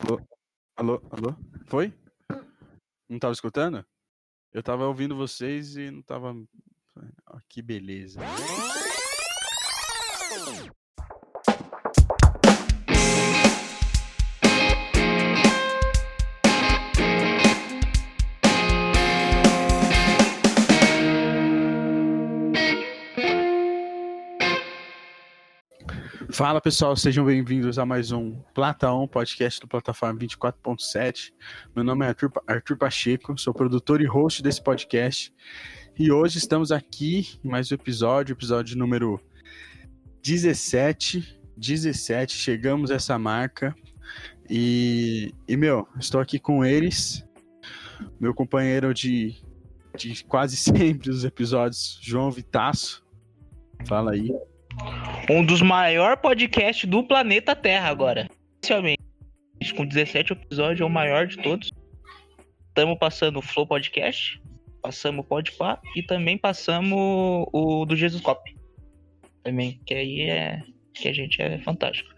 Alô? Alô? Alô? Foi? Não tava escutando? Eu tava ouvindo vocês e não tava. Ah, que beleza. Fala pessoal, sejam bem-vindos a mais um Plata 1, podcast do Plataforma 24.7. Meu nome é Arthur, Arthur Pacheco, sou produtor e host desse podcast. E hoje estamos aqui em mais um episódio, episódio número 17. 17, chegamos a essa marca. E, e meu, estou aqui com eles, meu companheiro de, de quase sempre os episódios, João Vitaço. Fala aí. Um dos maiores podcasts do planeta Terra agora. Oficialmente. Com 17 episódios, é o maior de todos. Estamos passando o Flow Podcast, passamos o Podpah e também passamos o do Jesus Cop. Também, que aí é. Que a gente é fantástico.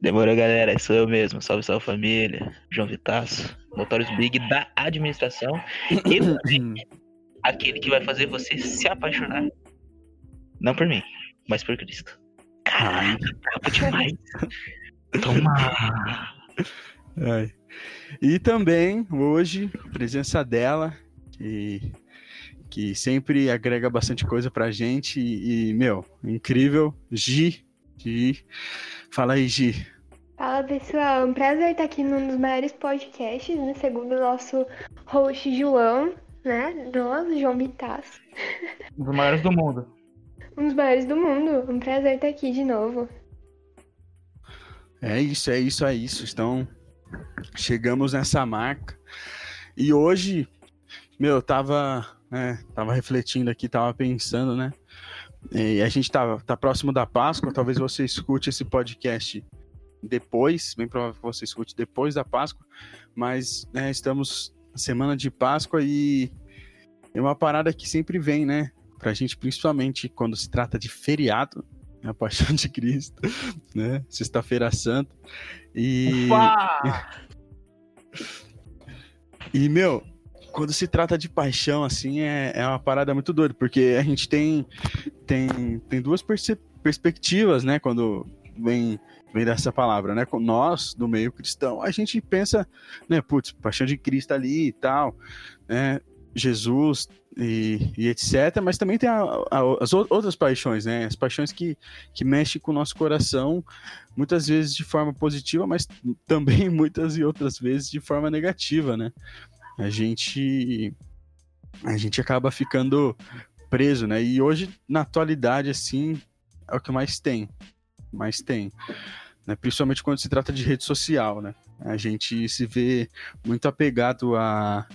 Demorou, galera. Sou eu mesmo. Salve, salve família. João Vitaço, Motores Big da administração. E aquele que vai fazer você se apaixonar. Não por mim, mas por Cristo. Caralho, brabo demais. Toma! Ai. E também, hoje, presença dela, que, que sempre agrega bastante coisa pra gente. E, e, meu, incrível, Gi. Gi. Fala aí, Gi. Fala pessoal, é um prazer estar aqui num dos maiores podcasts, né? Segundo o nosso host João, né? Nós, João Bitas. Um dos maiores do mundo. Um dos maiores do mundo. Um prazer estar aqui de novo. É isso, é isso, é isso. Então, chegamos nessa marca. E hoje, meu, eu tava, né, tava refletindo aqui, tava pensando, né? E a gente tá, tá próximo da Páscoa, talvez você escute esse podcast depois, bem provável que você escute depois da Páscoa, mas né, estamos na semana de Páscoa e é uma parada que sempre vem, né? Pra gente, principalmente quando se trata de feriado, né, a Paixão de Cristo, né? Sexta-feira Santa. E. e, meu, quando se trata de paixão, assim, é, é uma parada muito doida, porque a gente tem, tem, tem duas perspectivas, né? Quando vem, vem dessa palavra, né? Nós, do meio cristão, a gente pensa, né? Putz, paixão de Cristo ali e tal, né? Jesus e, e, etc. Mas também tem a, a, as outras paixões, né? As paixões que, que mexem com o nosso coração, muitas vezes de forma positiva, mas também muitas e outras vezes de forma negativa, né? A gente a gente acaba ficando preso, né? E hoje, na atualidade, assim, é o que mais tem. Mais tem. Né? Principalmente quando se trata de rede social, né? A gente se vê muito apegado a,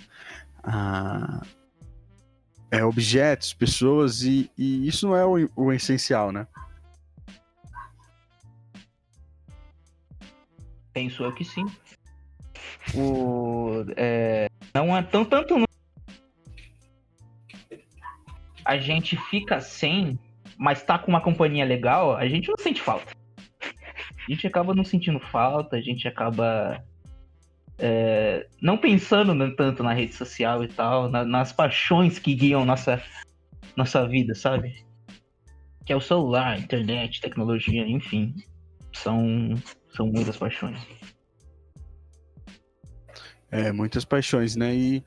a é, objetos, pessoas, e, e, isso não é o, o essencial, né? Penso eu que sim. O, é, não é tão tanto. A gente fica sem, mas tá com uma companhia legal, a gente não sente falta. A gente acaba não sentindo falta, a gente acaba é, não pensando tanto na rede social e tal, na, nas paixões que guiam nossa, nossa vida, sabe? Que é o celular, internet, tecnologia, enfim. São, são muitas paixões. É, muitas paixões, né? E,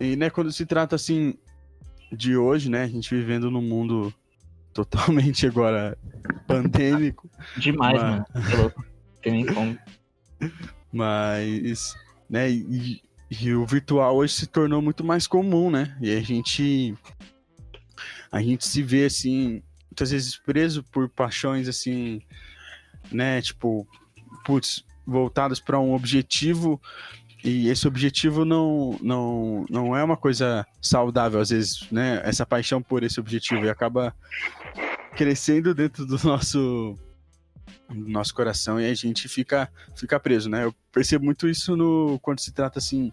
e né, quando se trata assim de hoje, né? A gente vivendo num mundo totalmente agora pandêmico. Demais, mas... mano. Tem nem como. Mas, né, e, e, o virtual hoje se tornou muito mais comum, né? E a gente a gente se vê assim, muitas vezes preso por paixões assim, né, tipo, putz, voltados para um objetivo e esse objetivo não, não, não é uma coisa saudável, às vezes, né? Essa paixão por esse objetivo e acaba crescendo dentro do nosso no nosso coração e a gente fica, fica preso, né? Eu percebo muito isso no quando se trata assim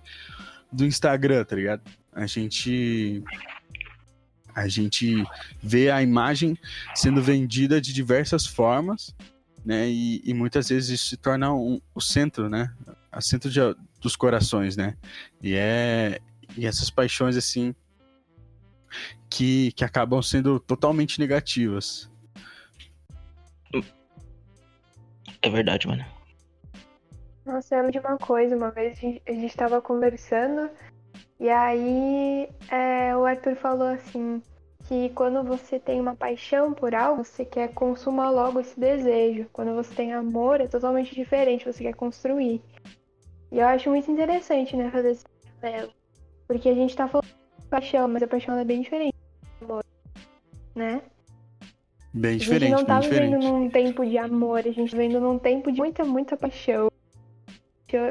do Instagram, tá ligado? A gente a gente vê a imagem sendo vendida de diversas formas, né? E, e muitas vezes isso se torna um, o centro, né? A centro de, dos corações, né? E é e essas paixões assim que, que acabam sendo totalmente negativas. É verdade, mano. Nossa, eu lembro de uma coisa, uma vez a gente estava conversando e aí é, o Arthur falou assim que quando você tem uma paixão por algo, você quer consumar logo esse desejo. Quando você tem amor, é totalmente diferente, você quer construir. E eu acho muito interessante, né, fazer esse paralelo. Porque a gente tá falando de paixão, mas a paixão é bem diferente do amor, né? Bem diferente, A gente não tá vivendo diferente. num tempo de amor, a gente tá vivendo num tempo de muita, muita paixão.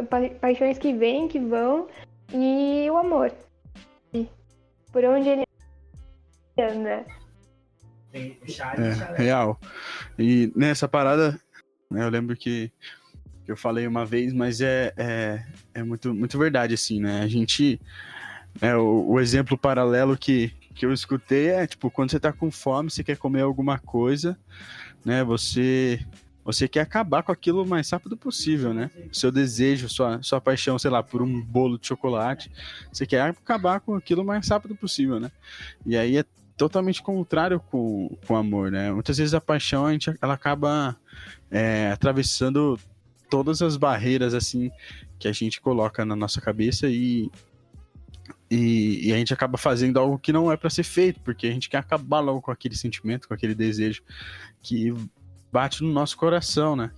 Pa paixões que vêm, que vão, e o amor. E por onde ele anda. É, real. E nessa parada, né, eu lembro que, que eu falei uma vez, mas é, é, é muito, muito verdade, assim, né? A gente. É, o, o exemplo paralelo que, que eu escutei é, tipo, quando você tá com fome, você quer comer alguma coisa, né? Você você quer acabar com aquilo o mais rápido possível, né? Seu desejo, sua, sua paixão, sei lá, por um bolo de chocolate, você quer acabar com aquilo o mais rápido possível, né? E aí é totalmente contrário com o amor, né? Muitas vezes a paixão, a gente, ela acaba é, atravessando todas as barreiras, assim, que a gente coloca na nossa cabeça e, e, e, a gente acaba fazendo algo que não é para ser feito, porque a gente quer acabar logo com aquele sentimento, com aquele desejo que bate no nosso coração, né?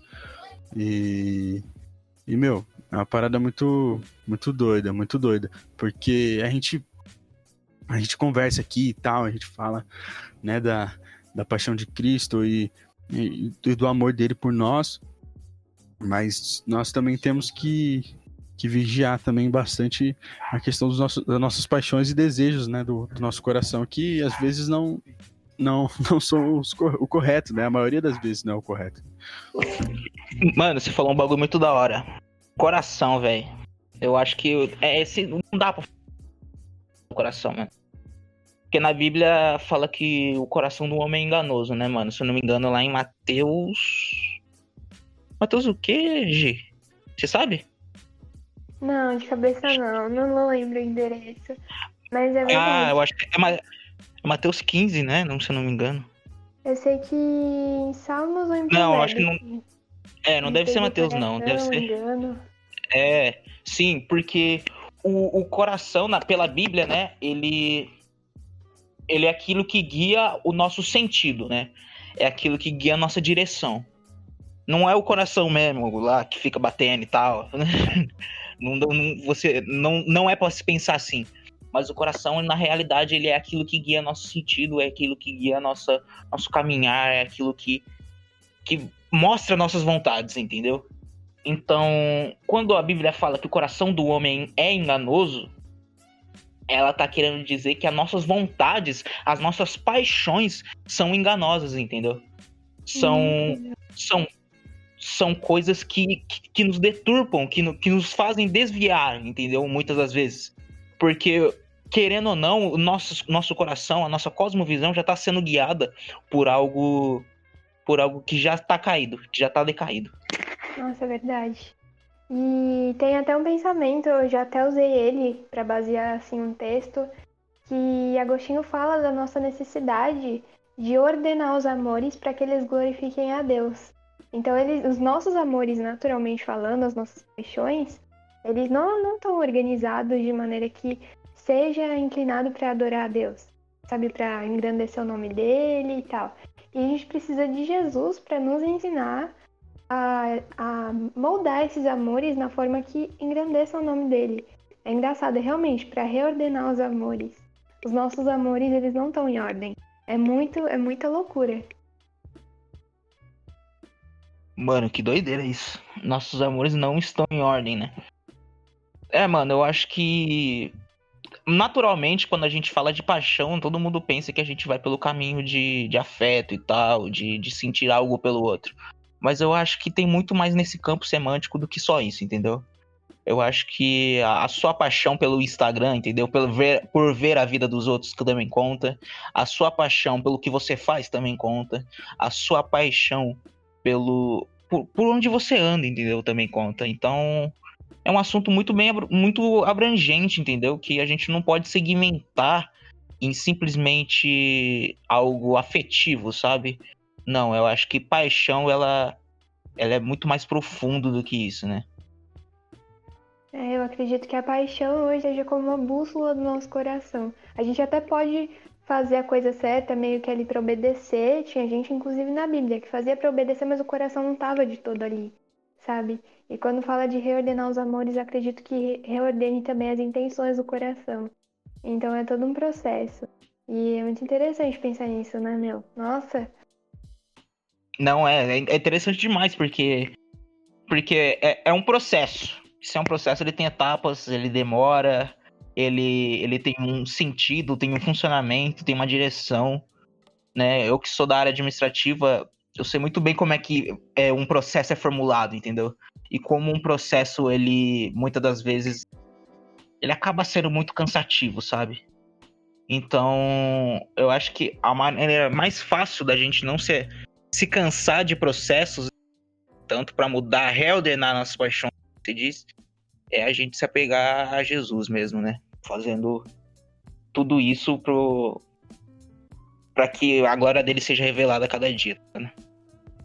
E, e meu, é uma parada muito, muito doida, muito doida, porque a gente, a gente conversa aqui e tal, a gente fala, né, da, da paixão de Cristo e, e, e do amor dele por nós, mas nós também temos que, que vigiar também bastante a questão dos nossos, das nossas paixões e desejos, né, do, do nosso coração, que às vezes não, não, não são os, o correto, né? A maioria das vezes não é o correto. Mano, você falou um bagulho muito da hora. Coração, velho. Eu acho que é esse não dá pra coração, mano. Porque na Bíblia fala que o coração do homem é enganoso, né, mano? Se eu não me engano, lá em Mateus. Mateus o quê, G? Você sabe? Não, de cabeça não. Não, não lembro o endereço. Mas é verdade. Ah, eu acho que é, é Mateus 15, né? Não, se eu não me engano. Eu sei que em Salmos ou em Não, acho que não. É, não deve ser Mateus, não. Deve ser. Engano. É, sim, porque o, o coração, na, pela Bíblia, né? Ele. Ele é aquilo que guia o nosso sentido, né? É aquilo que guia a nossa direção. Não é o coração mesmo lá que fica batendo e tal. não, não, você, não, não é para se pensar assim mas o coração, na realidade, ele é aquilo que guia nosso sentido, é aquilo que guia nossa, nosso caminhar, é aquilo que, que mostra nossas vontades, entendeu? Então, quando a Bíblia fala que o coração do homem é enganoso, ela tá querendo dizer que as nossas vontades, as nossas paixões são enganosas, entendeu? São, hum. são, são coisas que, que, que nos deturpam, que, no, que nos fazem desviar, entendeu? Muitas das vezes. Porque, querendo ou não, o nosso, nosso coração, a nossa cosmovisão já está sendo guiada por algo por algo que já está caído, que já está decaído. Nossa, é verdade. E tem até um pensamento, eu já até usei ele para basear assim um texto, que Agostinho fala da nossa necessidade de ordenar os amores para que eles glorifiquem a Deus. Então, eles, os nossos amores, naturalmente falando, as nossas paixões, eles não estão organizados de maneira que seja inclinado para adorar a Deus, sabe, para engrandecer o nome dele e tal. E a gente precisa de Jesus para nos ensinar a, a, moldar esses amores na forma que engrandeça o nome dele. É engraçado, realmente, para reordenar os amores. Os nossos amores, eles não estão em ordem. É muito, é muita loucura. Mano, que doideira isso. Nossos amores não estão em ordem, né? É, mano, eu acho que naturalmente, quando a gente fala de paixão, todo mundo pensa que a gente vai pelo caminho de, de afeto e tal, de, de sentir algo pelo outro. Mas eu acho que tem muito mais nesse campo semântico do que só isso, entendeu? Eu acho que a, a sua paixão pelo Instagram, entendeu? Pelo ver, por ver a vida dos outros que também conta. A sua paixão pelo que você faz também conta. A sua paixão pelo por, por onde você anda, entendeu? Também conta. Então, é um assunto muito bem muito abrangente, entendeu? Que a gente não pode segmentar em simplesmente algo afetivo, sabe? Não, eu acho que paixão ela ela é muito mais profundo do que isso, né? É, eu acredito que a paixão hoje seja como uma bússola do nosso coração. A gente até pode fazer a coisa certa, meio que ali para obedecer. Tinha gente, inclusive na Bíblia, que fazia para obedecer, mas o coração não estava de todo ali, sabe? E quando fala de reordenar os amores, acredito que reordene também as intenções do coração. Então é todo um processo. E é muito interessante pensar nisso, né, meu? Nossa. Não, é, é interessante demais, porque. Porque é, é um processo se é um processo, ele tem etapas, ele demora, ele, ele tem um sentido, tem um funcionamento, tem uma direção, né? Eu que sou da área administrativa, eu sei muito bem como é que é, um processo é formulado, entendeu? E como um processo, ele, muitas das vezes, ele acaba sendo muito cansativo, sabe? Então, eu acho que a maneira mais fácil da gente não se, se cansar de processos, tanto para mudar, reordenar nossas paixões, se diz, é a gente se apegar a Jesus mesmo, né? Fazendo tudo isso pro para que a glória dele seja revelada a cada dia, né?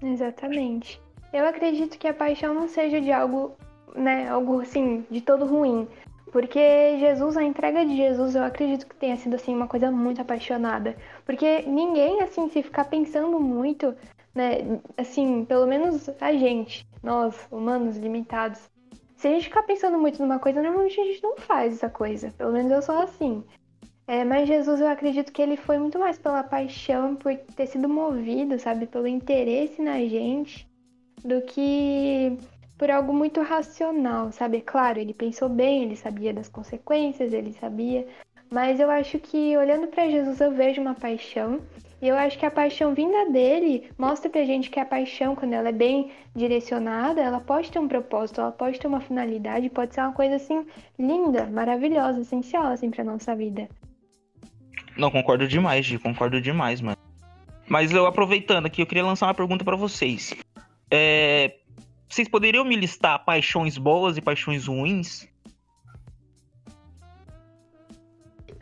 Exatamente. Eu acredito que a paixão não seja de algo, né, algo assim, de todo ruim. Porque Jesus, a entrega de Jesus, eu acredito que tenha sido assim uma coisa muito apaixonada. Porque ninguém assim se ficar pensando muito, né, assim, pelo menos a gente, nós, humanos limitados, se a gente ficar pensando muito numa coisa, normalmente a gente não faz essa coisa. Pelo menos eu sou assim. É, mas Jesus, eu acredito que ele foi muito mais pela paixão, por ter sido movido, sabe, pelo interesse na gente, do que por algo muito racional, sabe? Claro, ele pensou bem, ele sabia das consequências, ele sabia. Mas eu acho que olhando para Jesus eu vejo uma paixão e eu acho que a paixão vinda dele mostra pra gente que a paixão, quando ela é bem direcionada, ela pode ter um propósito, ela pode ter uma finalidade, pode ser uma coisa assim linda, maravilhosa, essencial assim pra nossa vida. Não, concordo demais, Gi, concordo demais, mano. Mas eu aproveitando aqui, eu queria lançar uma pergunta para vocês. É... Vocês poderiam me listar paixões boas e paixões ruins?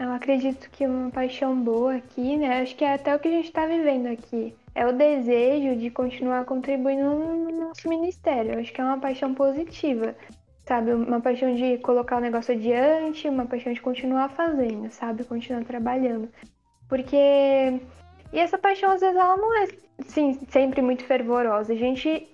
Eu acredito que uma paixão boa aqui, né? Acho que é até o que a gente está vivendo aqui. É o desejo de continuar contribuindo no nosso ministério. acho que é uma paixão positiva, sabe? Uma paixão de colocar o negócio adiante, uma paixão de continuar fazendo, sabe? Continuar trabalhando. Porque. E essa paixão, às vezes, ela não é, sim, sempre muito fervorosa. A gente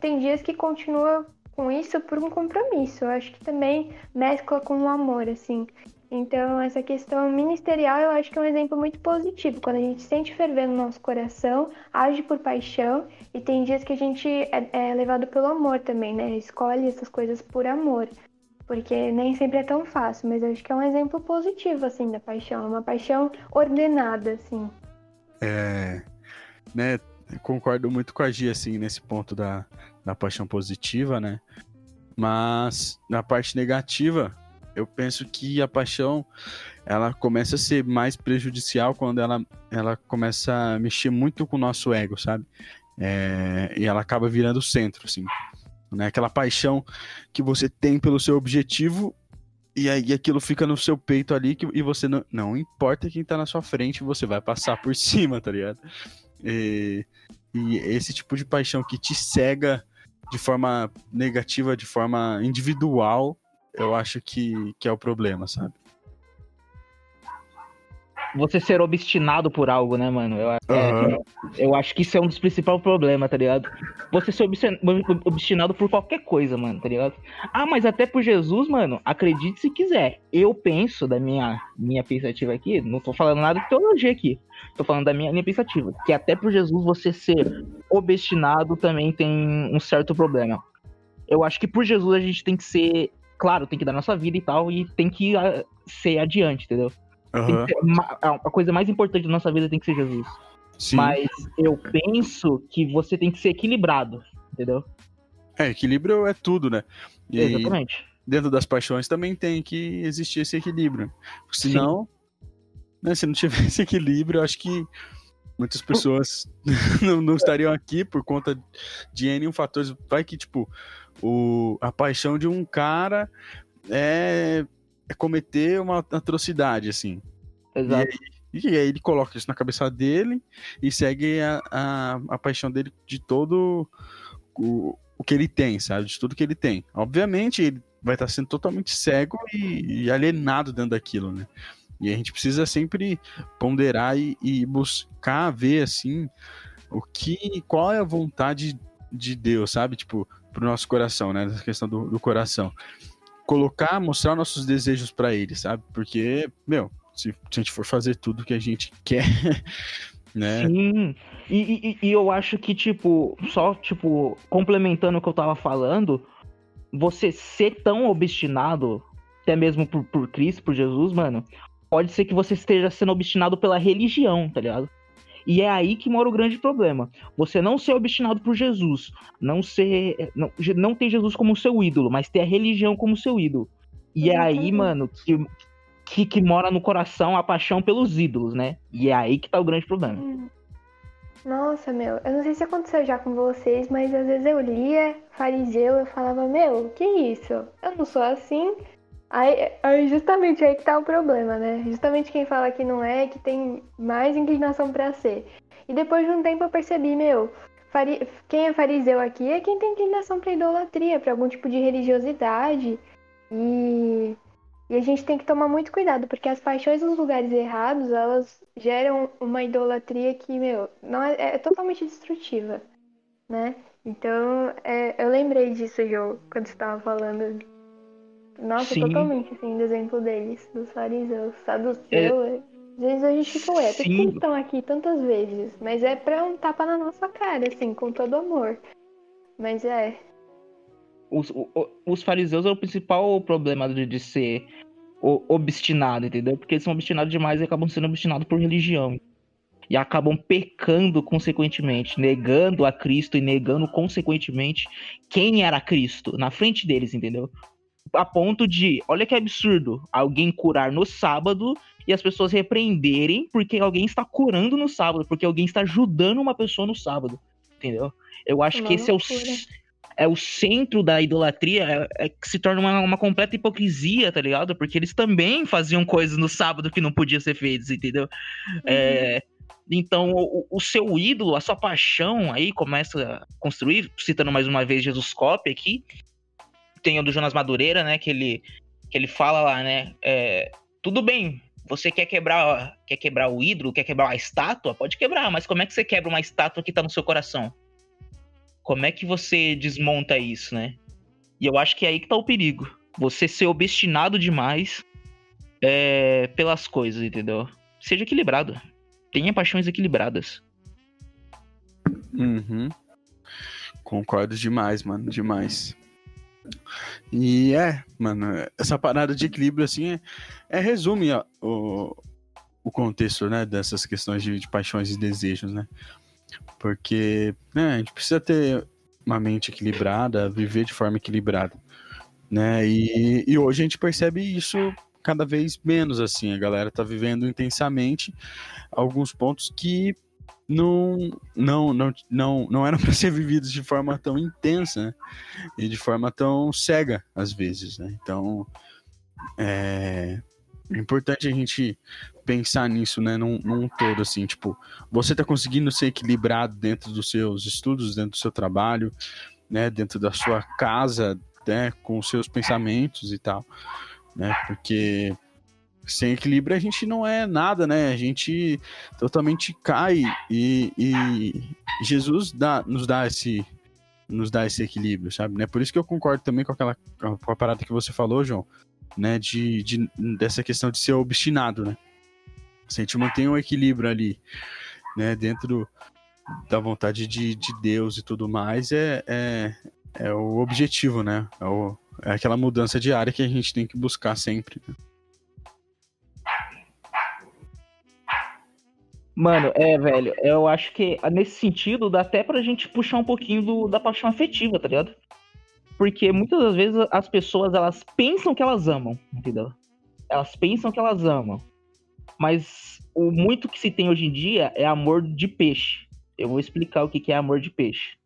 tem dias que continua com isso por um compromisso. Eu acho que também mescla com o amor, assim. Então, essa questão ministerial eu acho que é um exemplo muito positivo. Quando a gente sente ferver no nosso coração, age por paixão, e tem dias que a gente é, é levado pelo amor também, né? Escolhe essas coisas por amor. Porque nem sempre é tão fácil, mas eu acho que é um exemplo positivo, assim, da paixão. Uma paixão ordenada, assim. É. Né, concordo muito com a Gia, assim, nesse ponto da, da paixão positiva, né? Mas na parte negativa, eu penso que a paixão ela começa a ser mais prejudicial quando ela, ela começa a mexer muito com o nosso ego, sabe? É, e ela acaba virando o centro, assim. Né? Aquela paixão que você tem pelo seu objetivo e aí aquilo fica no seu peito ali que, e você não, não importa quem tá na sua frente, você vai passar por cima, tá ligado? E, e esse tipo de paixão que te cega de forma negativa, de forma individual, eu acho que, que é o problema, sabe? Você ser obstinado por algo, né, mano? Eu, uhum. é, eu acho que isso é um dos principais problemas, tá ligado? Você ser obstinado por qualquer coisa, mano, tá ligado? Ah, mas até por Jesus, mano, acredite se quiser. Eu penso da minha, minha pensativa aqui, não tô falando nada de teologia aqui. Tô falando da minha, minha pensativa. Que até por Jesus você ser obstinado também tem um certo problema. Eu acho que por Jesus a gente tem que ser claro, tem que dar nossa vida e tal, e tem que uh, ser adiante, entendeu? Uhum. Ser, a, a coisa mais importante da nossa vida tem que ser Jesus. Sim. Mas eu penso que você tem que ser equilibrado, entendeu? É, equilíbrio é tudo, né? E Exatamente. Dentro das paixões também tem que existir esse equilíbrio. Senão, né, se não tiver esse equilíbrio, eu acho que Muitas pessoas não, não, estariam aqui por conta de N fatores. Vai que, tipo, o, a paixão de um cara é, é cometer uma atrocidade, assim. Exato. E, e, aí ele coloca isso na cabeça dele e segue a, a, a paixão dele de todo o, o que ele tem, sabe? De tudo que ele tem. Obviamente, ele vai estar sendo totalmente cego e, e alienado dentro daquilo, né? E a gente precisa sempre ponderar e, e, buscar ver assim o que, qual é a vontade de Deus, sabe? Tipo, pro nosso coração, né? Essa questão do, do coração. Colocar, mostrar nossos desejos para ele, sabe? Porque, meu, se, se, a gente for fazer tudo que a gente quer, né? Sim. E, e, e eu acho que, tipo, só, tipo, complementando o que eu tava falando, você ser tão obstinado, até mesmo por, por Cristo, por Jesus, mano, pode ser que você esteja sendo obstinado pela religião, tá ligado? E é aí que mora o grande problema. Você não ser obstinado por Jesus, não ser. Não, não ter Jesus como seu ídolo, mas ter a religião como seu ídolo. E é aí, mano, que, que, que, mora no coração a paixão pelos ídolos, né? E é aí que tá o grande problema. Hum. Nossa, meu, eu não sei se aconteceu já com vocês, mas às vezes eu lia fariseu, eu falava, meu, que isso? Eu não sou assim, Aí, aí, justamente aí que tá o problema, né? Justamente quem fala que não é, que tem mais inclinação para ser. E depois de um tempo eu percebi, meu, fari... quem é fariseu aqui é quem tem inclinação para idolatria, para algum tipo de religiosidade. E... e a gente tem que tomar muito cuidado, porque as paixões nos lugares errados, elas geram uma idolatria que, meu, não é, é totalmente destrutiva, né? Então, é, eu lembrei disso, Jô, quando você estava falando nossa, Sim. totalmente, assim, do exemplo deles, dos fariseus, saduceu. É... Às vezes a gente fica, ué, por que estão aqui tantas vezes? Mas é pra um tapa na nossa cara, assim, com todo amor. Mas é. Os, os fariseus é o principal problema de, de ser obstinado, entendeu? Porque eles são obstinados demais e acabam sendo obstinados por religião. E acabam pecando consequentemente, negando a Cristo e negando consequentemente quem era Cristo na frente deles, entendeu? A ponto de, olha que absurdo, alguém curar no sábado e as pessoas repreenderem porque alguém está curando no sábado, porque alguém está ajudando uma pessoa no sábado, entendeu? Eu acho que esse é o, é o centro da idolatria, é, é que se torna uma, uma, completa hipocrisia, tá ligado? Porque eles também faziam coisas no sábado que não podiam ser feitas, entendeu? Uhum. É, então, o, o, seu ídolo, a sua paixão aí começa a construir, citando mais uma vez Jesus Cop aqui, tem o do Jonas Madureira, né? Que ele, que ele fala lá, né? É, tudo bem, você quer quebrar, quer quebrar o ídolo, quer quebrar a estátua? Pode quebrar, mas como é que você quebra uma estátua que tá no seu coração? Como é que você desmonta isso, né? E eu acho que é aí que tá o perigo. Você ser obstinado demais é, pelas coisas, entendeu? Seja equilibrado. Tenha paixões equilibradas. Uhum. Concordo demais, mano. Demais. E é, mano, essa parada de equilíbrio, assim, é, é resume ó, o, o contexto, né, dessas questões de, de paixões e desejos, né? Porque né, a gente precisa ter uma mente equilibrada, viver de forma equilibrada, né? E, e hoje a gente percebe isso cada vez menos, assim, a galera tá vivendo intensamente alguns pontos que não, não, não, não, não eram para ser vividos de forma tão intensa né? e de forma tão cega, às vezes. Né? Então, é, é importante a gente pensar nisso, né, num, num, todo, assim, tipo, você tá conseguindo ser equilibrado dentro dos seus estudos, dentro do seu trabalho, né, dentro da sua casa, né, com os seus pensamentos e tal, né, porque sem equilíbrio a gente não é nada, né? A gente totalmente cai e, e Jesus dá, nos dá esse nos dá esse equilíbrio, sabe? Né? Por isso que eu concordo também com aquela com a parada que você falou, João, né? De, de dessa questão de ser obstinado, né? Se a gente mantém um equilíbrio ali, né? Dentro da vontade de, de Deus e tudo mais, é, é, é o objetivo, né? É, o, é aquela mudança diária que a gente tem que buscar sempre. Né? Mano, é, velho, eu acho que nesse sentido dá até pra gente puxar um pouquinho do, da paixão afetiva, tá ligado? Porque muitas das vezes as pessoas, elas pensam que elas amam, entendeu? Elas pensam que elas amam. Mas o muito que se tem hoje em dia é amor de peixe. Eu vou explicar o que é amor de peixe.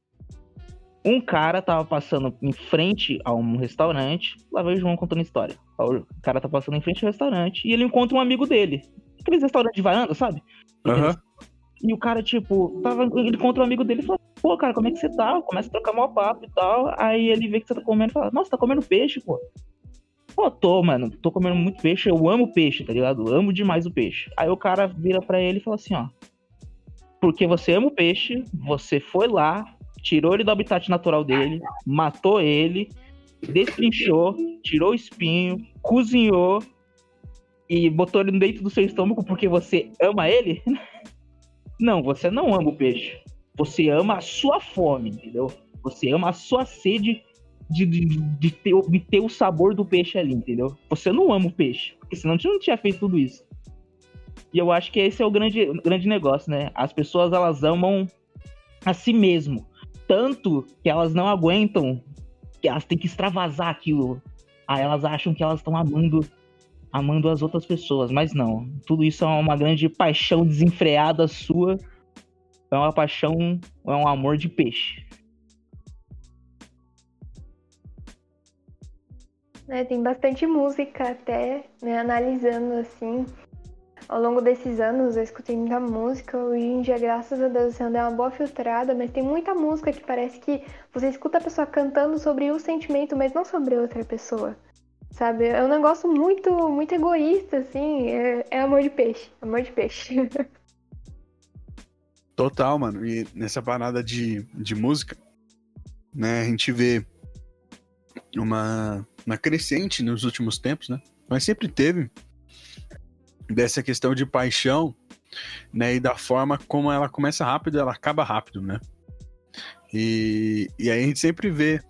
Um cara tava passando em frente a um restaurante. Lá veio o João contando história. O cara tá passando em frente ao restaurante e ele encontra um amigo dele. Aqueles restaurantes de varanda, sabe? Uhum. E o cara, tipo, tava, ele encontra um amigo dele e fala, pô, cara, como é que você tá? Começa a trocar mal papo e tal. Aí ele vê que você tá comendo e fala, nossa, tá comendo peixe, pô. Pô, tô, mano, tô comendo muito peixe, eu amo peixe, tá ligado? Amo demais o peixe. Aí o cara vira pra ele e fala assim, ó. Porque você ama o peixe, você foi lá, tirou ele do habitat natural dele, matou ele, destrinchou, tirou o espinho, cozinhou e botou ele dentro do seu estômago porque você ama ele? Não, você não ama o peixe. Você ama a sua fome, entendeu? Você ama a sua sede de, de, de, ter, o sabor do peixe ali, entendeu? Você não ama o peixe, porque senão você não tinha feito tudo isso. E eu acho que esse é o grande, grande negócio, né? As pessoas, elas amam a si mesmo tanto que elas não aguentam, que elas têm que extravasar aquilo. Aí elas acham que elas estão amando amando as outras pessoas, mas não. Tudo isso é uma grande paixão desenfreada sua. É uma paixão, é um amor de peixe. É, tem bastante música até, né, analisando assim ao longo desses anos eu escutei muita música. Hoje em dia, graças a Deus, você é uma boa filtrada, mas tem muita música que parece que você escuta a pessoa cantando sobre o sentimento, mas não sobre outra pessoa. Sabe? É um negócio muito, muito egoísta, assim. É, é amor de peixe. Amor de peixe. Total, mano. E nessa parada de, de música, né, a gente vê uma, uma crescente nos últimos tempos, né? Mas sempre teve dessa questão de paixão, né? E da forma como ela começa rápido, ela acaba rápido, né? E, e aí a gente sempre vê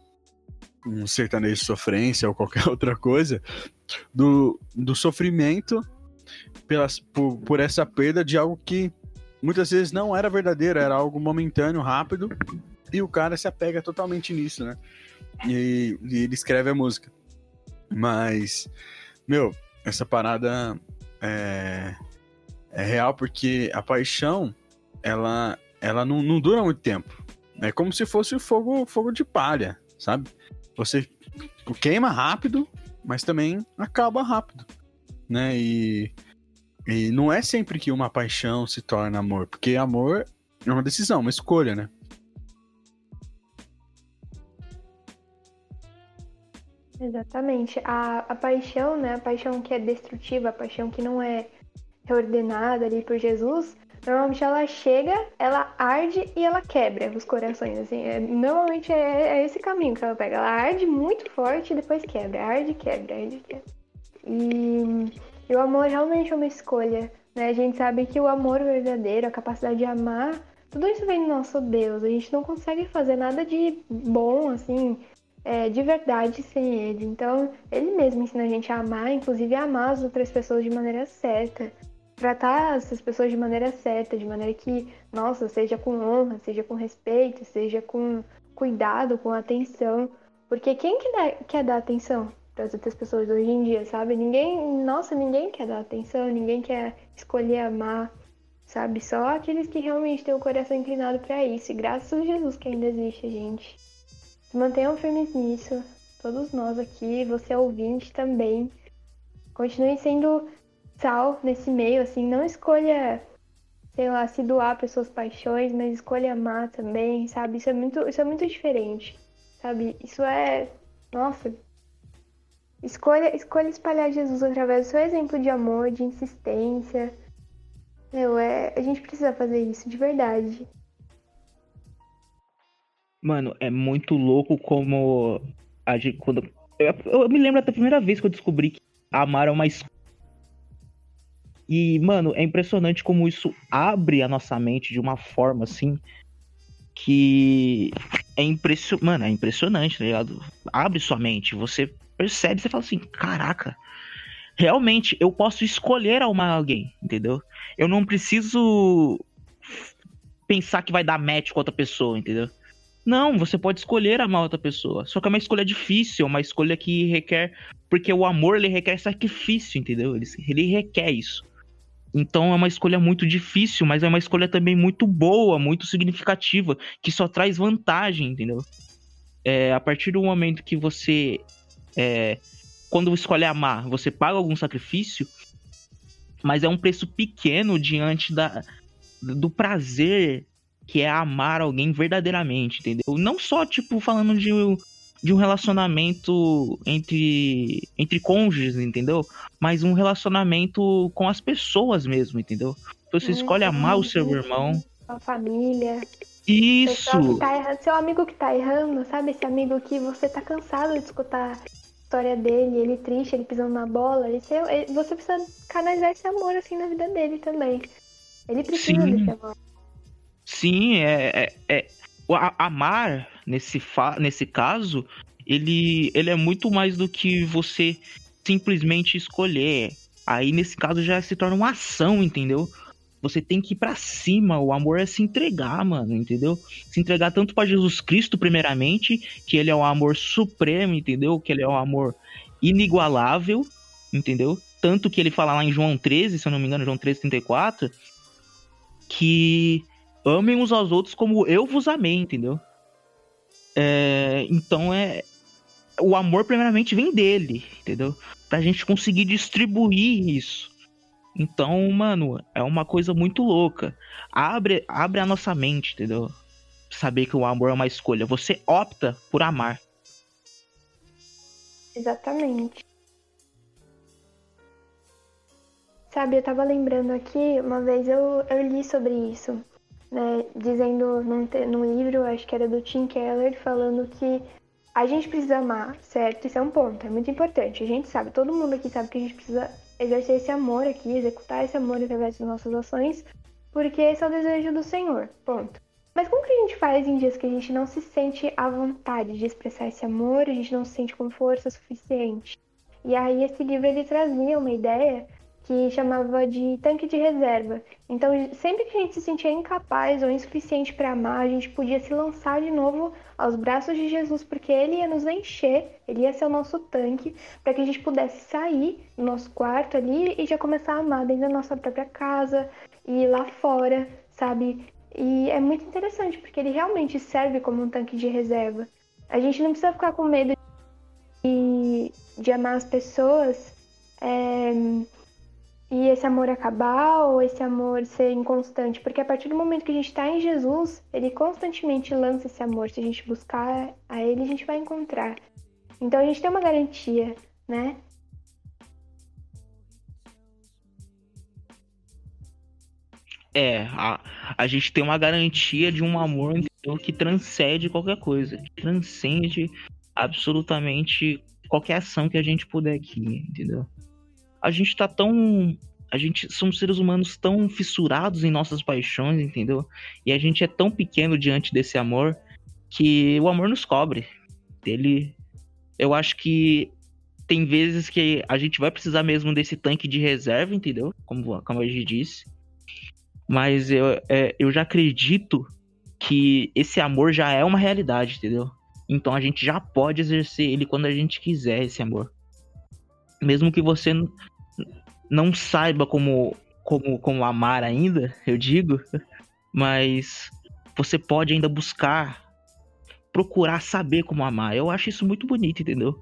um sertanejo de sofrência ou qualquer outra coisa do, do sofrimento pelas, por, por essa perda de algo que muitas vezes não era verdadeiro, era algo momentâneo, rápido, e o cara se apega totalmente nisso, né? E, e ele escreve a música. Mas, meu, essa parada é, é real porque a paixão ela, ela não, não dura muito tempo. É como se fosse fogo, fogo de palha, sabe? Você queima rápido, mas também acaba rápido, né? E, e não é sempre que uma paixão se torna amor, porque amor é uma decisão, uma escolha, né? Exatamente. A, a paixão, né? A paixão que é destrutiva, a paixão que não é reordenada ali por Jesus, normalmente ela chega, ela arde e ela quebra os corações. Assim, é, normalmente é, é, esse caminho que ela pega. Ela arde muito forte e depois quebra. Arde, quebra, arde, quebra. E, e o amor realmente é uma escolha. Né? A gente sabe que o amor verdadeiro, a capacidade de amar, tudo isso vem do nosso Deus. A gente não consegue fazer nada de bom, assim, é, de verdade sem ele. Então, ele mesmo ensina a gente a amar, inclusive a amar as outras pessoas de maneira certa. Tratar essas pessoas de maneira certa, de maneira que, nossa, seja com honra, seja com respeito, seja com cuidado, com atenção. Porque quem que dá, quer dar atenção para as outras pessoas hoje em dia, sabe? Ninguém, nossa, ninguém quer dar atenção, ninguém quer escolher amar, sabe? Só aqueles que realmente têm o coração inclinado para isso. E graças a Jesus que ainda existe, gente. Mantenham firmes nisso, todos nós aqui, você ouvinte também. Continue sendo sal nesse meio, assim, não escolha, sei lá, se doar para suas paixões, mas escolha amar também, sabe? Isso é muito, isso é muito diferente, sabe? Isso é, nossa, escolha, escolha espalhar Jesus através do seu exemplo de amor, de insistência. Meu, é, a gente precisa fazer isso de verdade. Mano, é muito louco como a gente. Quando, eu, eu me lembro da primeira vez que eu descobri que amar é uma escolha. E, mano, é impressionante como isso abre a nossa mente de uma forma assim. Que é impressionante. Mano, é impressionante, tá ligado? Abre sua mente. Você percebe, você fala assim: caraca, realmente eu posso escolher amar alguém, entendeu? Eu não preciso pensar que vai dar match com outra pessoa, entendeu? Não, você pode escolher amar outra pessoa. Só que é uma escolha difícil, uma escolha que requer. Porque o amor ele requer sacrifício, entendeu? Ele, ele requer isso. Então é uma escolha muito difícil, mas é uma escolha também muito boa, muito significativa, que só traz vantagem, entendeu? É, a partir do momento que você. É, quando escolhe amar, você paga algum sacrifício, mas é um preço pequeno diante da, do prazer que é amar alguém verdadeiramente, entendeu? Não só, tipo, falando de, de um relacionamento entre, entre cônjuges, entendeu? Mas um relacionamento com as pessoas mesmo, entendeu? Você é, escolhe amar o seu irmão. A família. Isso! Tá errando, seu amigo que tá errando, sabe? Esse amigo que você tá cansado de escutar a história dele, ele triste, ele pisando na bola. Ele, você precisa canalizar esse amor assim na vida dele também. Ele precisa Sim. desse amor. Sim, é, é, é amar nesse, fa nesse caso, ele, ele é muito mais do que você simplesmente escolher. Aí nesse caso já se torna uma ação, entendeu? Você tem que ir para cima, o amor é se entregar, mano, entendeu? Se entregar tanto para Jesus Cristo primeiramente, que ele é o amor supremo, entendeu? Que ele é o amor inigualável, entendeu? Tanto que ele fala lá em João 13, se eu não me engano, João 13, 34, que amem uns aos outros como eu vos amei, entendeu? É, então é. O amor, primeiramente, vem dele, entendeu? Pra gente conseguir distribuir isso. Então, mano, é uma coisa muito louca. Abre, abre a nossa mente, entendeu? Saber que o amor é uma escolha. Você opta por amar. Exatamente. Sabe, eu tava lembrando aqui, uma vez eu, eu li sobre isso né, dizendo num, num livro, acho que era do Tim Keller, falando que a gente precisa amar, certo? Isso é um ponto, é muito importante. A gente sabe, todo mundo aqui sabe que a gente precisa exercer esse amor aqui, executar esse amor através das nossas ações, porque esse é o desejo do Senhor, ponto. Mas como que a gente faz em dias que a gente não se sente à vontade de expressar esse amor, a gente não se sente com força suficiente? E aí esse livro ele trazia uma ideia que chamava de tanque de reserva. Então, sempre que a gente se sentia incapaz ou insuficiente para amar, a gente podia se lançar de novo aos braços de Jesus, porque ele ia nos encher, ele ia ser o nosso tanque, para que a gente pudesse sair do nosso quarto ali e já começar a amar dentro da nossa própria casa e lá fora, sabe? E é muito interessante, porque ele realmente serve como um tanque de reserva. A gente não precisa ficar com medo de, de amar as pessoas. É, e esse amor acabar ou esse amor ser inconstante, porque a partir do momento que a gente está em Jesus, ele constantemente lança esse amor. Se a gente buscar a ele, a gente vai encontrar. Então a gente tem uma garantia, né? É, a, a gente tem uma garantia de um amor que transcende qualquer coisa, transcende absolutamente qualquer ação que a gente puder aqui, entendeu? A gente tá tão. A gente somos seres humanos tão fissurados em nossas paixões, entendeu? E a gente é tão pequeno diante desse amor que o amor nos cobre. Ele. Eu acho que tem vezes que a gente vai precisar mesmo desse tanque de reserva, entendeu? Como, como a gente disse. Mas eu, é, eu já acredito que esse amor já é uma realidade, entendeu? Então a gente já pode exercer ele quando a gente quiser, esse amor. Mesmo que você não saiba como, como, como amar ainda, eu digo, mas você pode ainda buscar, procurar saber como amar. Eu acho isso muito bonito, entendeu?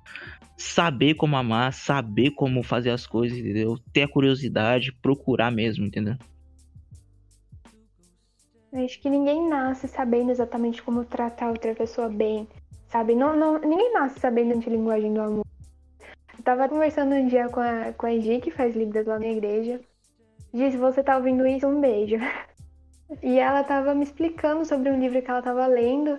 Saber como amar, saber como fazer as coisas, entendeu? Ter a curiosidade, procurar mesmo, entendeu? Acho que ninguém nasce sabendo exatamente como tratar outra pessoa bem, sabe? Não, não, ninguém nasce sabendo a linguagem do amor. Eu tava conversando um dia com a, com a Gi, que faz Libras lá na igreja. Gi, se você tá ouvindo isso, um beijo. E ela tava me explicando sobre um livro que ela tava lendo,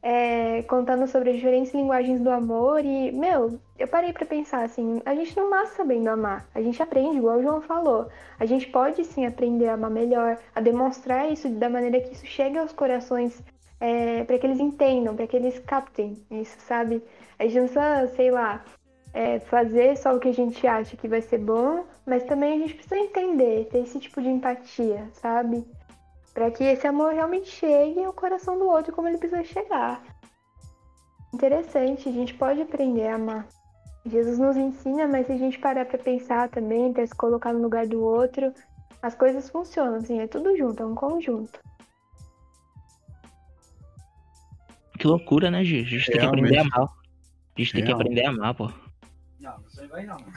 é, contando sobre as diferentes linguagens do amor. E, meu, eu parei para pensar assim: a gente não nasce sabendo amar, a gente aprende, igual o João falou. A gente pode sim aprender a amar melhor, a demonstrar isso da maneira que isso chegue aos corações, é, para que eles entendam, para que eles captem isso, sabe? A gente não precisa, sei lá, é, fazer só o que a gente acha que vai ser bom, mas também a gente precisa entender, ter esse tipo de empatia, sabe? Para que esse amor realmente chegue ao coração do outro como ele precisa chegar. Interessante, a gente pode aprender a amar. Jesus nos ensina, mas se a gente parar para pensar também, para se colocar no lugar do outro, as coisas funcionam, assim, é tudo junto, é um conjunto. Que loucura, né, Gi? A gente tem que aprender a amar. A gente tem que aprender a amar, pô.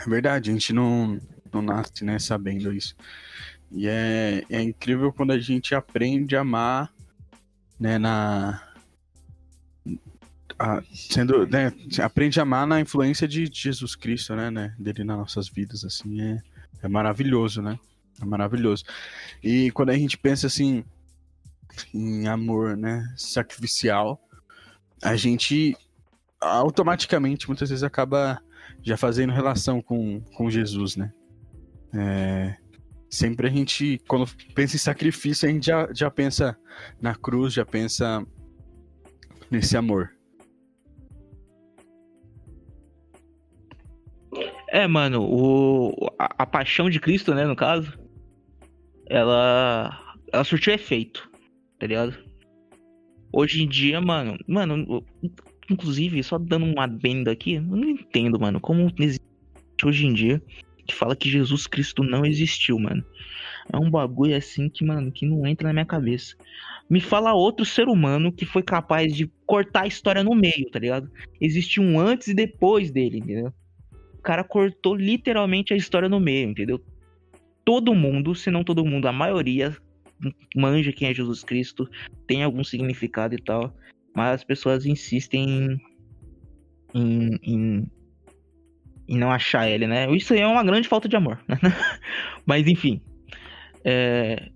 É verdade, a gente não, não nasce, né, sabendo isso. E é, é incrível quando a gente aprende a amar, né, na... a- sendo, né, aprende a amar na influência de Jesus Cristo, né, né, dele nas nossas vidas, assim, é, é maravilhoso, né, é maravilhoso. E quando a gente pensa, assim, em amor, né, sacrificial, a gente automaticamente, muitas vezes, acaba já fazendo relação com, com Jesus, né? É, sempre a gente, quando pensa em sacrifício, a gente já, já pensa na cruz, já pensa nesse amor. É, mano, o, a, a paixão de Cristo, né, no caso, ela, ela surtiu efeito, tá ligado? Hoje em dia, mano, mano, inclusive, só dando um adendo aqui, eu não entendo, mano, como existe hoje em dia que fala que Jesus Cristo não existiu, mano. É um bagulho assim que, mano, que não entra na minha cabeça. Me fala outro ser humano que foi capaz de cortar a história no meio, tá ligado? Existe um antes e depois dele, entendeu? O cara cortou literalmente a história no meio, entendeu? Todo mundo, se não todo mundo, a maioria manja quem é Jesus Cristo, tem algum significado e tal, mas as pessoas insistem em, em, em, em não achar ele, né? Isso aí é uma grande falta de amor. né? mas enfim, é...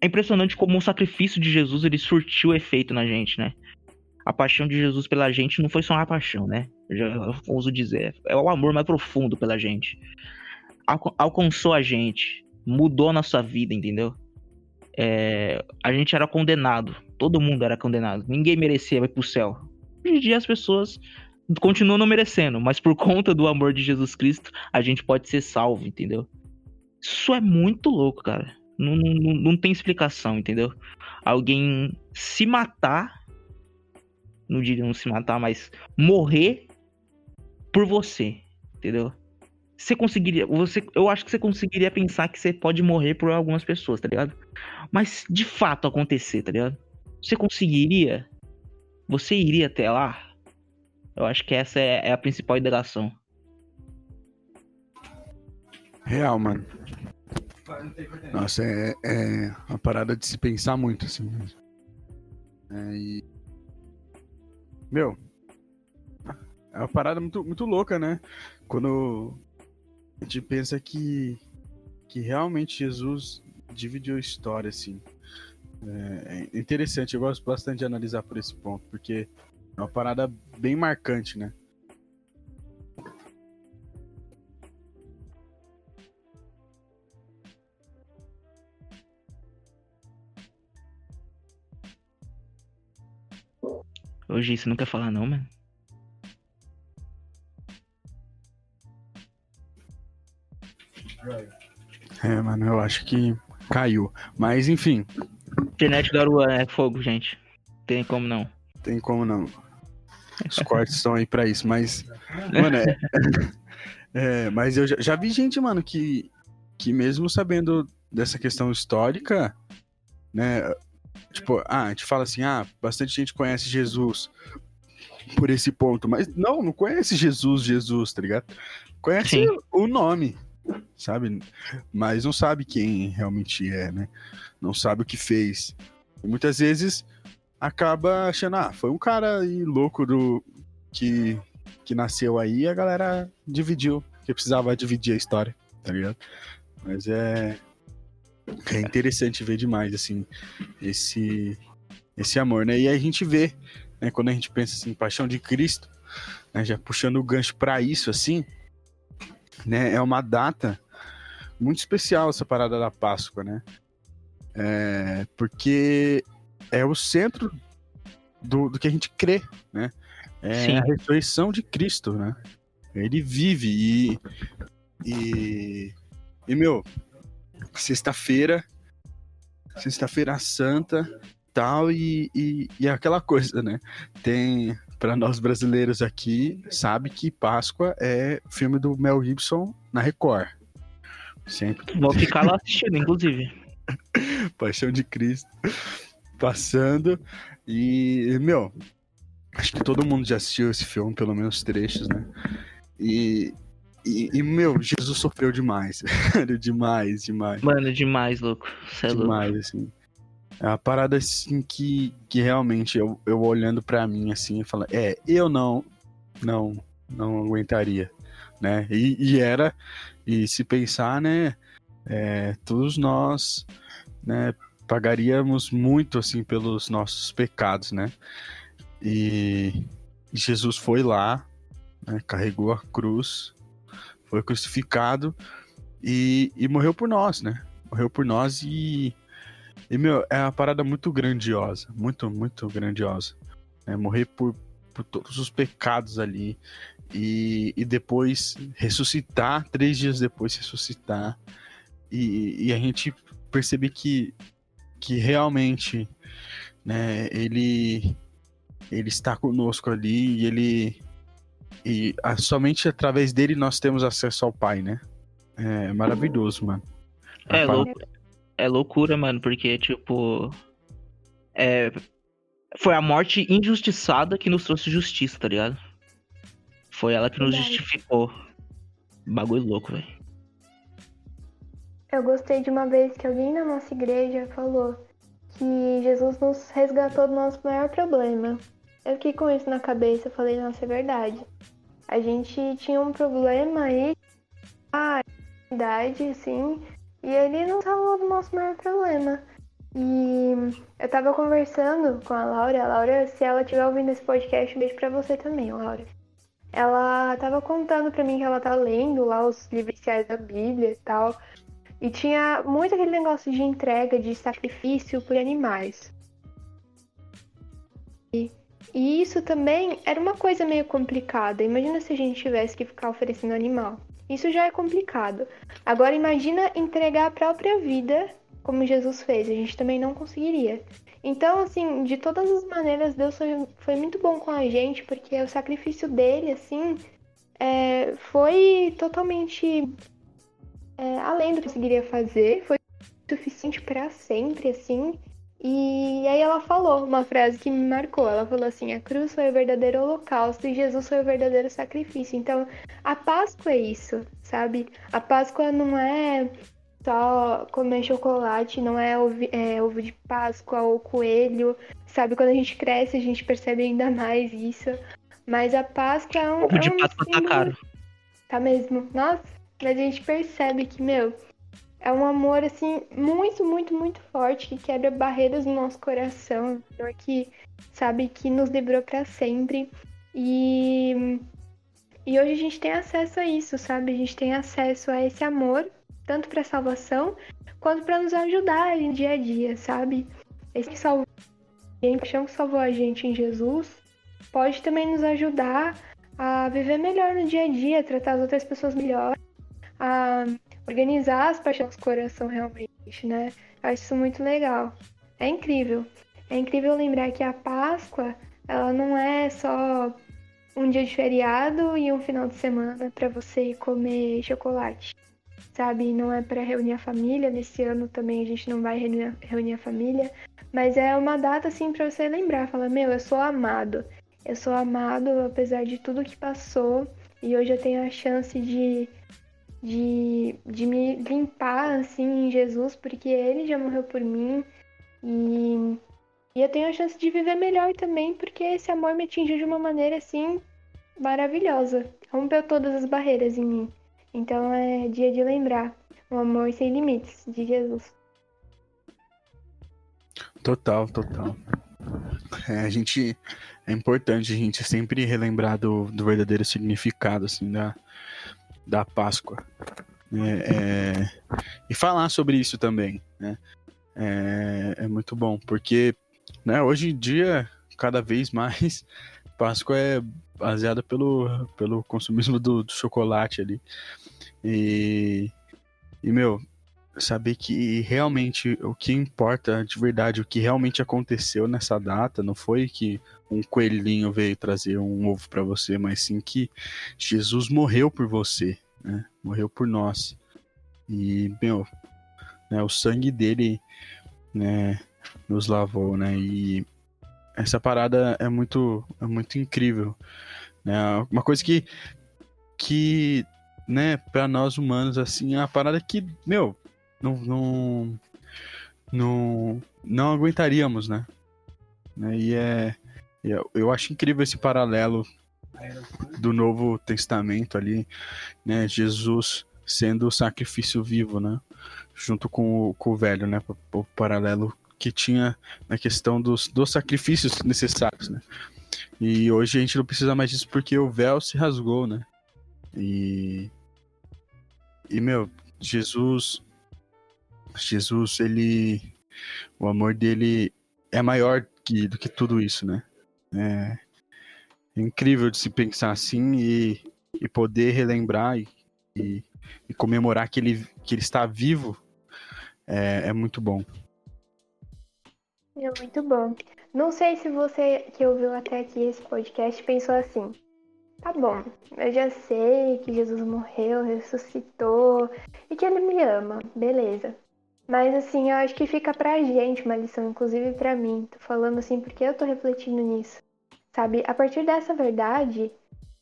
é impressionante como o sacrifício de Jesus ele surtiu efeito na gente, né? A paixão de Jesus pela gente não foi só uma paixão, né? Eu já ouso dizer, é o amor mais profundo pela gente. Alca- Alcançou a gente, mudou a nossa vida, entendeu? É, a gente era condenado, todo mundo era condenado, ninguém merecia ir pro céu. Hoje em dia as pessoas continuam não merecendo, mas por conta do amor de Jesus Cristo, a gente pode ser salvo, entendeu? Isso é muito louco, cara. Não, não, não- tem explicação, entendeu? Alguém se matar, não diria não se matar, mas morrer por você, entendeu? Você conseguiria, você, eu acho que você conseguiria pensar que você pode morrer por algumas pessoas, tá ligado? Mas de fato acontecer, tá ligado? Você conseguiria? Você iria até lá? Eu acho que essa é, é a principal indagação. Real, mano. Nossa, é, é uma parada de se pensar muito, assim. mesmo. É, e... Meu, é uma parada muito, muito louca, né? Quando a gente pensa que, que realmente Jesus dividiu a história, assim. É, é interessante, eu gosto bastante de analisar por esse ponto, porque é uma parada bem marcante, né? Hoje você não quer falar não, mano? É, mano, eu acho que caiu. Mas, enfim, Internet do Aruan é fogo, gente. Tem como não. tem como não. Os cortes estão aí pra isso, mas. Mano, é. é, mas eu já, já vi gente, mano, que, que mesmo sabendo dessa questão histórica, né? Tipo, ah, a gente fala assim, ah, bastante gente conhece Jesus por esse ponto, mas não, não conhece Jesus, Jesus, tá ligado? Conhece Sim. o nome, sabe? Mas não sabe quem realmente é, né? Não sabe o que fez. E muitas vezes acaba achando, ah, foi um cara aí louco do que, que nasceu aí a galera dividiu, que precisava dividir a história, tá ligado? Mas é é interessante ver demais assim esse esse amor, né? E aí a gente vê, né, quando a gente pensa assim, paixão de Cristo, né, já puxando o gancho pra isso assim, né, é uma data muito especial essa parada da Páscoa, né? É, porque é o centro do, do que a gente crê, né? É Sim. a ressurreição de Cristo, né? Ele vive e. E, e meu, sexta-feira, sexta-feira santa, tal, e, e, e é aquela coisa, né? Tem, para nós brasileiros aqui, sabe que Páscoa é filme do Mel Gibson na Record. Sempre. Vou ficar lá assistindo, inclusive. Paixão de Cristo. Passando. E, meu, acho que todo mundo já assistiu esse filme, pelo menos trechos, né? E, e, e, meu, Jesus sofreu demais. demais, demais. Mano, demais, louco. Cê é demais, louco. assim. É uma parada assim que, que realmente eu, eu olhando para mim assim e falando, é, eu não, não, não aguentaria, né? E, e era, e se pensar, né, é, todos nós, né, pagaríamos muito assim pelos nossos pecados, né? E Jesus foi lá, né, carregou a cruz, foi crucificado e, e morreu por nós, né? Morreu por nós e e, meu, é uma parada muito grandiosa. Muito, muito grandiosa. É, morrer por, por todos os pecados ali. E, e depois ressuscitar, três dias depois ressuscitar. E, e a gente perceber que, que realmente né, ele, ele está conosco ali e ele. E a, somente através dele nós temos acesso ao Pai, né? É maravilhoso, mano. É louco, é loucura, mano, porque, tipo. É, foi a morte injustiçada que nos trouxe justiça, tá ligado? Foi ela que nos justificou. Bagulho louco, velho. Eu gostei de uma vez que alguém na nossa igreja falou que Jesus nos resgatou do nosso maior problema. Eu fiquei com isso na cabeça, eu falei, nossa, é verdade. A gente tinha um problema aí, a idade, assim, e ele não falou do nosso maior problema. E eu tava conversando com a Laura. A Laura, se ela estiver ouvindo esse podcast, um beijo pra você também, Laura. Ela tava contando pra mim que ela tá lendo lá os livros da Bíblia e tal. E tinha muito aquele negócio de entrega, de sacrifício por animais. E, e isso também era uma coisa meio complicada. Imagina se a gente tivesse que ficar oferecendo animal. Isso já é complicado. Agora imagina entregar a própria vida como Jesus fez. A gente também não conseguiria. Então, assim, de todas as maneiras, Deus foi, foi muito bom com a gente, porque o sacrifício dele, assim, é, foi totalmente é, além do que conseguiria fazer, foi suficiente para sempre, assim. E aí ela falou uma frase que me marcou. Ela falou assim: a cruz foi o verdadeiro holocausto e Jesus foi o verdadeiro sacrifício. Então, a Páscoa é isso, sabe? A Páscoa não é só comer chocolate, não é ovo, é ovo de Páscoa ou coelho, sabe? Quando a gente cresce, a gente percebe ainda mais isso. Mas a Páscoa é um. Ovo de é um Páscoa tá símbolo... caro. Tá mesmo. Nossa, mas a gente percebe que, meu, é um amor, assim, muito, muito, muito forte, que quebra barreiras no nosso coração. Que, sabe, que nos livrou para sempre. E, e hoje a gente tem acesso a isso, sabe? A gente tem acesso a esse amor, tanto para salvação, quanto para nos ajudar no dia a dia, sabe? Esse que salvou a gente, que salvou a gente em Jesus, pode também nos ajudar a viver melhor no dia a dia, tratar as outras pessoas melhor, a organizar as paixões do coração realmente, né? Eu acho isso muito legal. É incrível. É incrível lembrar que a Páscoa, ela não é só um dia de feriado e um final de semana para você comer chocolate, sabe? Não é para reunir a família. Nesse ano também a gente não vai reunir, reunir a família, mas é uma data assim para você lembrar, falar: meu, eu sou amado. Eu sou amado apesar de tudo que passou e hoje eu tenho a chance de de, de me limpar assim em Jesus, porque ele já morreu por mim e, e eu tenho a chance de viver melhor também, porque esse amor me atingiu de uma maneira assim maravilhosa, rompeu todas as barreiras em mim. Então é dia de lembrar um amor sem limites de Jesus. Total, total. É, a gente é importante a gente sempre relembrar do, do verdadeiro significado assim da, da Páscoa. É, é, e falar sobre isso também, né? É, é, muito bom, porque né, hoje em dia, cada vez mais, Páscoa é baseada pelo, pelo consumismo do, do chocolate ali. E, e, meu, saber que realmente o que importa de verdade, o que realmente aconteceu nessa data, não foi que um coelhinho veio trazer um ovo para você, mas sim que Jesus morreu por você, né? Morreu por nós. E, meu, né, o sangue dele, né, nos lavou, né? E essa parada é muito, é muito incrível, né? Uma coisa que, que, né, para nós humanos assim, é uma parada que, meu, não, não, não, não aguentaríamos, né? E é, eu, acho incrível esse paralelo do Novo Testamento ali, né? Jesus sendo o sacrifício vivo, né? Junto com o, com o velho, né? O paralelo que tinha na questão dos, dos sacrifícios necessários, né? E hoje a gente não precisa mais disso porque o véu se rasgou, né? E. E, meu, Jesus. Jesus, ele. O amor dele é maior que, do que tudo isso, né? É, incrível de se pensar assim e, e poder relembrar e, e, e, comemorar que ele, que ele está vivo é, é muito bom. É muito bom. Não sei se você que ouviu até aqui esse podcast pensou assim: tá bom, eu já sei que Jesus morreu, ressuscitou e que ele me ama, beleza. Mas assim, eu acho que fica pra gente uma lição, inclusive pra mim. Tô falando assim porque eu tô refletindo nisso. Sabe? A partir dessa verdade,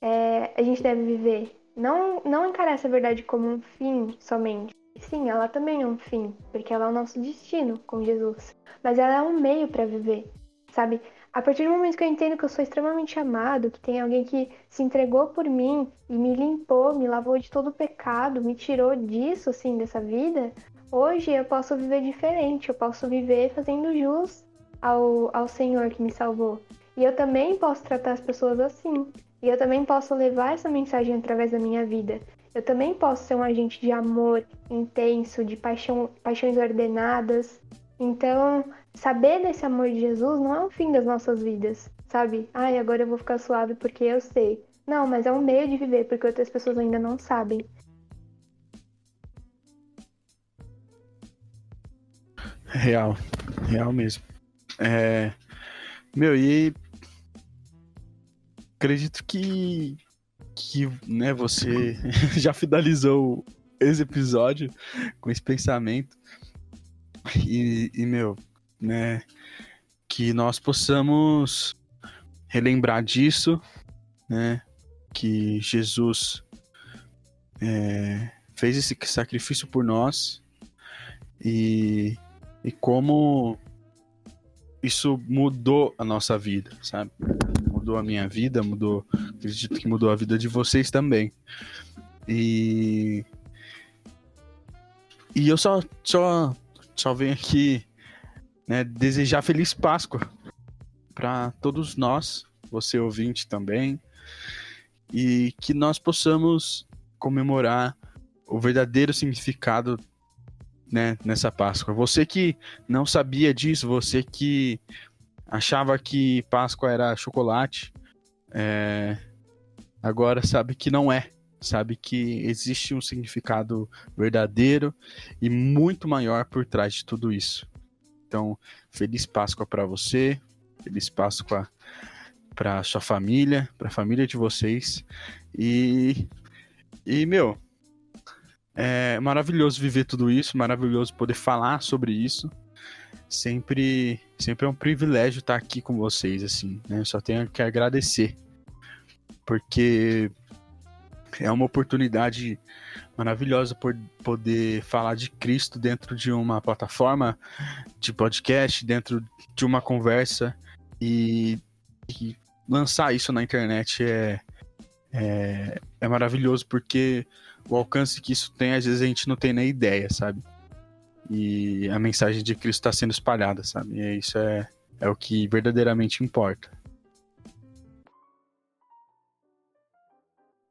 é, a gente deve viver. Não, não encarar essa verdade como um fim somente. Sim, ela também é um fim, porque ela é o nosso destino com Jesus. Mas ela é um meio para viver, sabe? A partir do momento que eu entendo que eu sou extremamente amado, que tem alguém que se entregou por mim e me limpou, me lavou de todo o pecado, me tirou disso, assim, dessa vida, hoje eu posso viver diferente, eu posso viver fazendo jus ao, ao Senhor que me salvou. E eu também posso tratar as pessoas assim. E eu também posso levar essa mensagem através da minha vida. Eu também posso ser um agente de amor intenso, de paixão, paixões ordenadas. Então, saber desse amor de Jesus não é o fim das nossas vidas, sabe? Ai, agora eu vou ficar suave porque eu sei. Não, mas é um meio de viver porque outras pessoas ainda não sabem. Real, real mesmo. É... Meu, e acredito que que né, você já finalizou esse episódio com esse pensamento. E, e, meu, né, que nós possamos relembrar disso, né, que Jesus é, fez esse sacrifício por nós e, e como isso mudou a nossa vida, sabe? Mudou a minha vida, mudou, acredito que mudou a vida de vocês também. E e eu só só só venho aqui né, desejar feliz Páscoa para todos nós, você ouvinte também, e que nós possamos comemorar o verdadeiro significado né, nessa Páscoa. Você que não sabia disso, você que achava que Páscoa era chocolate, é... agora sabe que não é. Sabe que existe um significado verdadeiro e muito maior por trás de tudo isso. Então, feliz Páscoa para você, feliz Páscoa para sua família, para a família de vocês. E, e meu, é maravilhoso viver tudo isso, maravilhoso poder falar sobre isso sempre, sempre é um privilégio estar aqui com vocês, assim, né? Só tenho que agradecer, porque é uma oportunidade maravilhosa por poder falar de Cristo dentro de uma plataforma de podcast, dentro de uma conversa e, e lançar isso na internet é, é, é maravilhoso porque o alcance que isso tem, às vezes a gente não tem nem ideia, sabe? E a mensagem de Cristo está sendo espalhada, sabe? E isso é, é o que verdadeiramente importa.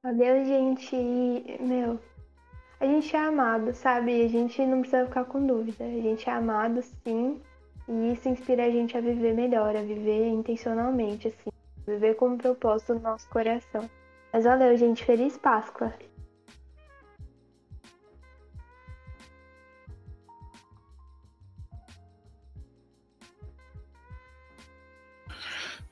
Adeus, gente. Meu, a gente é amado, sabe? A gente não precisa ficar com dúvida. A gente é amado, sim. E isso inspira a gente a viver melhor, a viver intencionalmente, assim. Viver com um propósito no nosso coração. Mas valeu, gente. Feliz Páscoa!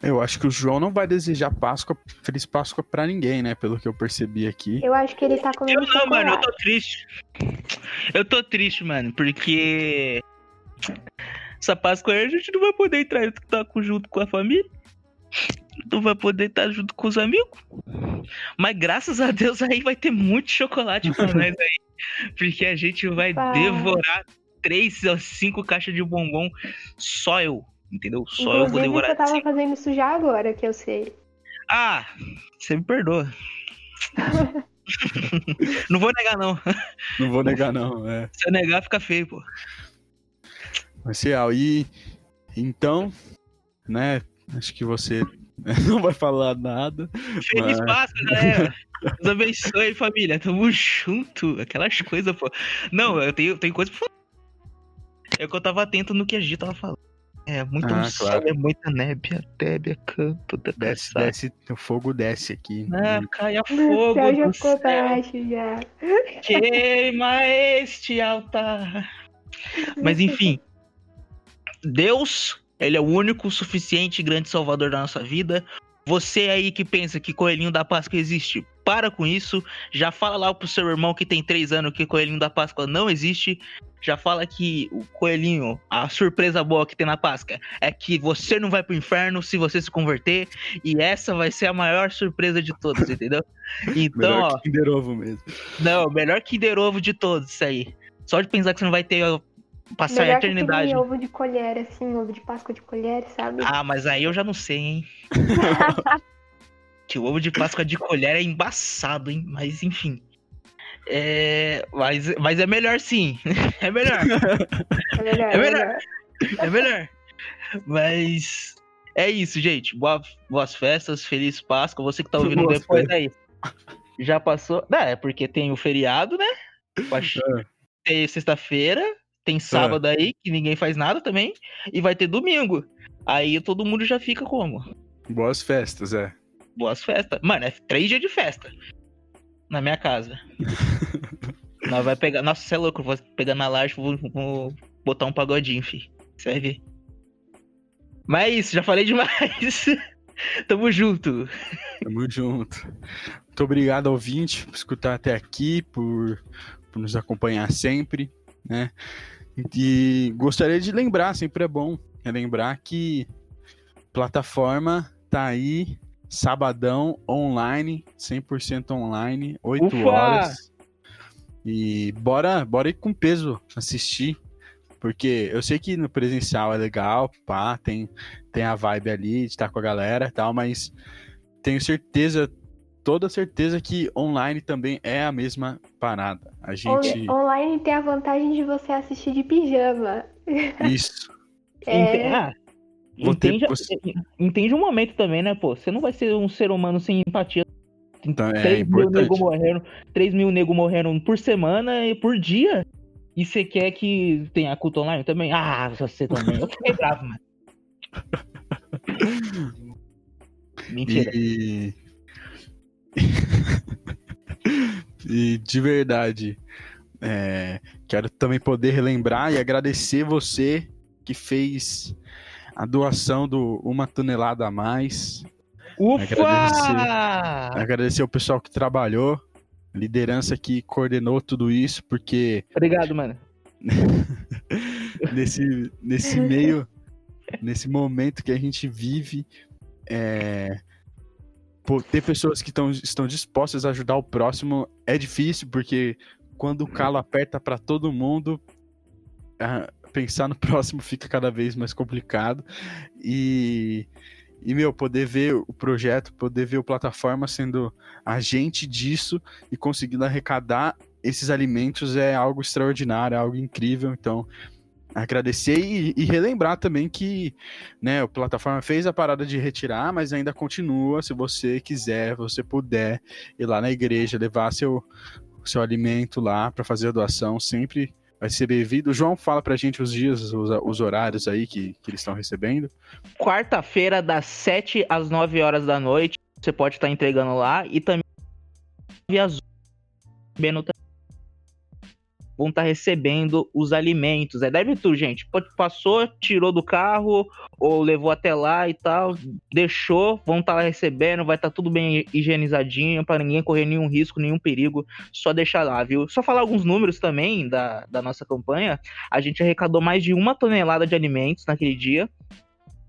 Eu acho que o João não vai desejar Páscoa, Feliz Páscoa pra ninguém, né? Pelo que eu percebi aqui. Eu acho que ele tá comendo Eu não, chocolate. mano, eu tô triste. Eu tô triste, mano, porque. Essa Páscoa aí a gente não vai poder entrar estar junto com a família. Não vai poder estar junto com os amigos. Mas graças a Deus aí vai ter muito chocolate pra nós aí. Porque a gente vai Pá. devorar três ou cinco caixas de bombom. Só eu. Entendeu? Só eu vou Inclusive, devorar. você tava fazendo isso já agora, que eu sei. Ah, você me perdoa. não vou negar, não. Não vou negar, não. É. Se eu negar, fica feio, pô. Real. E então, né? Acho que você não vai falar nada. Feliz Mas- Páscoa, galera. Deus abençoe, família. Tamo junto. Aquelas coisas, pô. Não, eu tenho, tenho coisa pra falar. É que eu tava atento no que a Gi tava falando. É muito Ah, céu, claro. é muita nébia, tébia, canto da Desce, desce, o fogo desce aqui. Ah, caia O céu fogo já ficou céu, baixo já. queima este altar. Mas enfim, Deus, ele é o único, suficiente e grande salvador da nossa vida. Você aí que pensa que Coelhinho da Páscoa existe, para com isso. Já fala lá pro seu irmão que tem três anos que Coelhinho da Páscoa não existe. Já fala que o Coelhinho, a surpresa boa que tem na Páscoa é que você não vai pro inferno se você se converter. E essa vai ser a maior surpresa de todas, entendeu? Então, ó. Melhor que Kinder Ovo mesmo. Não, melhor Kinder Ovo de todos, isso aí. Só de pensar que você não vai ter ó, passar a Melhor que eternidade. aquele ovo de colher, assim, ovo de Páscoa de colher, sabe? Ah, mas aí eu já não sei, hein? que o ovo de Páscoa de colher é embaçado, hein? Mas enfim. É... Mas, mas é melhor sim. É melhor. É melhor. É melhor. É melhor. Mas é isso, gente. Boa- boas festas, feliz Páscoa. Você que tá ouvindo Boas depois aí. Já passou. Não, é porque tem o feriado, né? Acho- É. Tem sexta-feira, tem sábado aí, que ninguém faz nada também. E vai ter domingo. Aí todo mundo já fica como? Boas festas, é. Boas festas. Mano, é três dias de festa. Na minha casa. Nós vai pegar. Nossa, você é louco, vou pegar na laje, vou, vou botar um pagodinho, fi. Ver. Mas é isso, já falei demais. Tamo junto. Tamo junto. Muito obrigado, ouvinte, por escutar até aqui, por, por nos acompanhar sempre, né? E gostaria de lembrar, sempre é bom lembrar que plataforma tá aí, sabadão, online, 100% online, 8 Ufa! horas. E bora, bora ir com peso assistir, porque eu sei que no presencial é legal, pá, tem, tem a vibe ali de estar com a galera e tal, mas tenho certeza, toda certeza que online também é a mesma parada. A gente. On- Online tem a vantagem de você assistir de pijama. Isso. É. Ah, entende, poss- entende um momento também, né, pô? Você não vai ser um ser humano sem empatia. Então, é 3 mil importante. nego morrendo, 3 mil nego morrendo por semana e por dia. E você quer que tenha culto online também? Ah, você também. Eu fiquei bravo, mano. Mentira. E... e de verdade, é, quero também poder relembrar e agradecer você que fez a doação do Uma Tonelada a Mais. Ufa! Agradecer o pessoal que trabalhou, liderança que coordenou tudo isso, porque Obrigado, mano. nesse, nesse meio, nesse momento que a gente vive, é, pô, ter pessoas que tão, estão dispostas a ajudar o próximo é difícil, porque quando o calo aperta para todo mundo, ah, pensar no próximo fica cada vez mais complicado. E, e, meu, poder ver o projeto, poder ver o plataforma sendo agente disso e conseguindo arrecadar esses alimentos é algo extraordinário, é algo incrível. Então, agradecer e, e relembrar também que né, a plataforma fez a parada de retirar, mas ainda continua. Se você quiser, você puder ir lá na igreja, levar seu, seu alimento lá para fazer a doação, sempre vai ser bem-vindo. João fala pra gente os dias, os, os horários aí que, que eles estão recebendo. Quarta-feira, das 7 às 9 horas da noite. Você pode estar entregando lá. E também via Zoom. Vão estar tá recebendo os alimentos. É tudo, gente. Passou, tirou do carro ou levou até lá e tal, deixou, vão estar tá lá recebendo, vai estar tá tudo bem higienizadinho para ninguém correr nenhum risco, nenhum perigo. Só deixar lá, viu? Só falar alguns números também da, da nossa campanha. A gente arrecadou mais de uma tonelada de alimentos naquele dia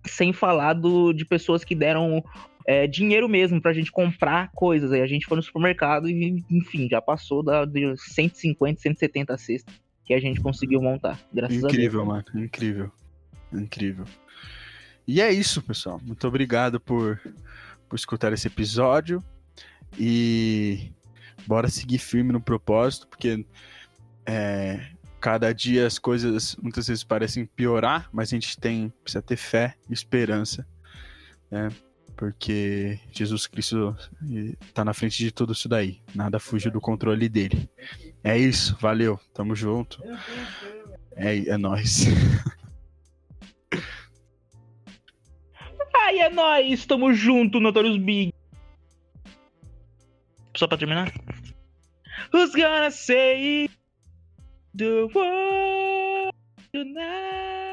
sem falar do, de pessoas que deram é, dinheiro mesmo pra gente comprar coisas. Aí a gente foi no supermercado e, enfim, já passou da, de 150, 170 cestas que a gente conseguiu montar. Graças incrível, a Deus. mano. Incrível. Incrível. E é isso, pessoal. Muito obrigado por, por escutar esse episódio. E bora seguir firme no propósito, porque é, cada dia as coisas muitas vezes parecem piorar, mas a gente tem precisa ter fé e esperança. Né? Porque Jesus Cristo está na frente de tudo isso daí. Nada fugiu do controle dele. É isso, valeu, tamo junto. É, é nóis. Ai, é nóis, tamo junto, Notorious Big. Só pra terminar. Who's gonna say the word tonight?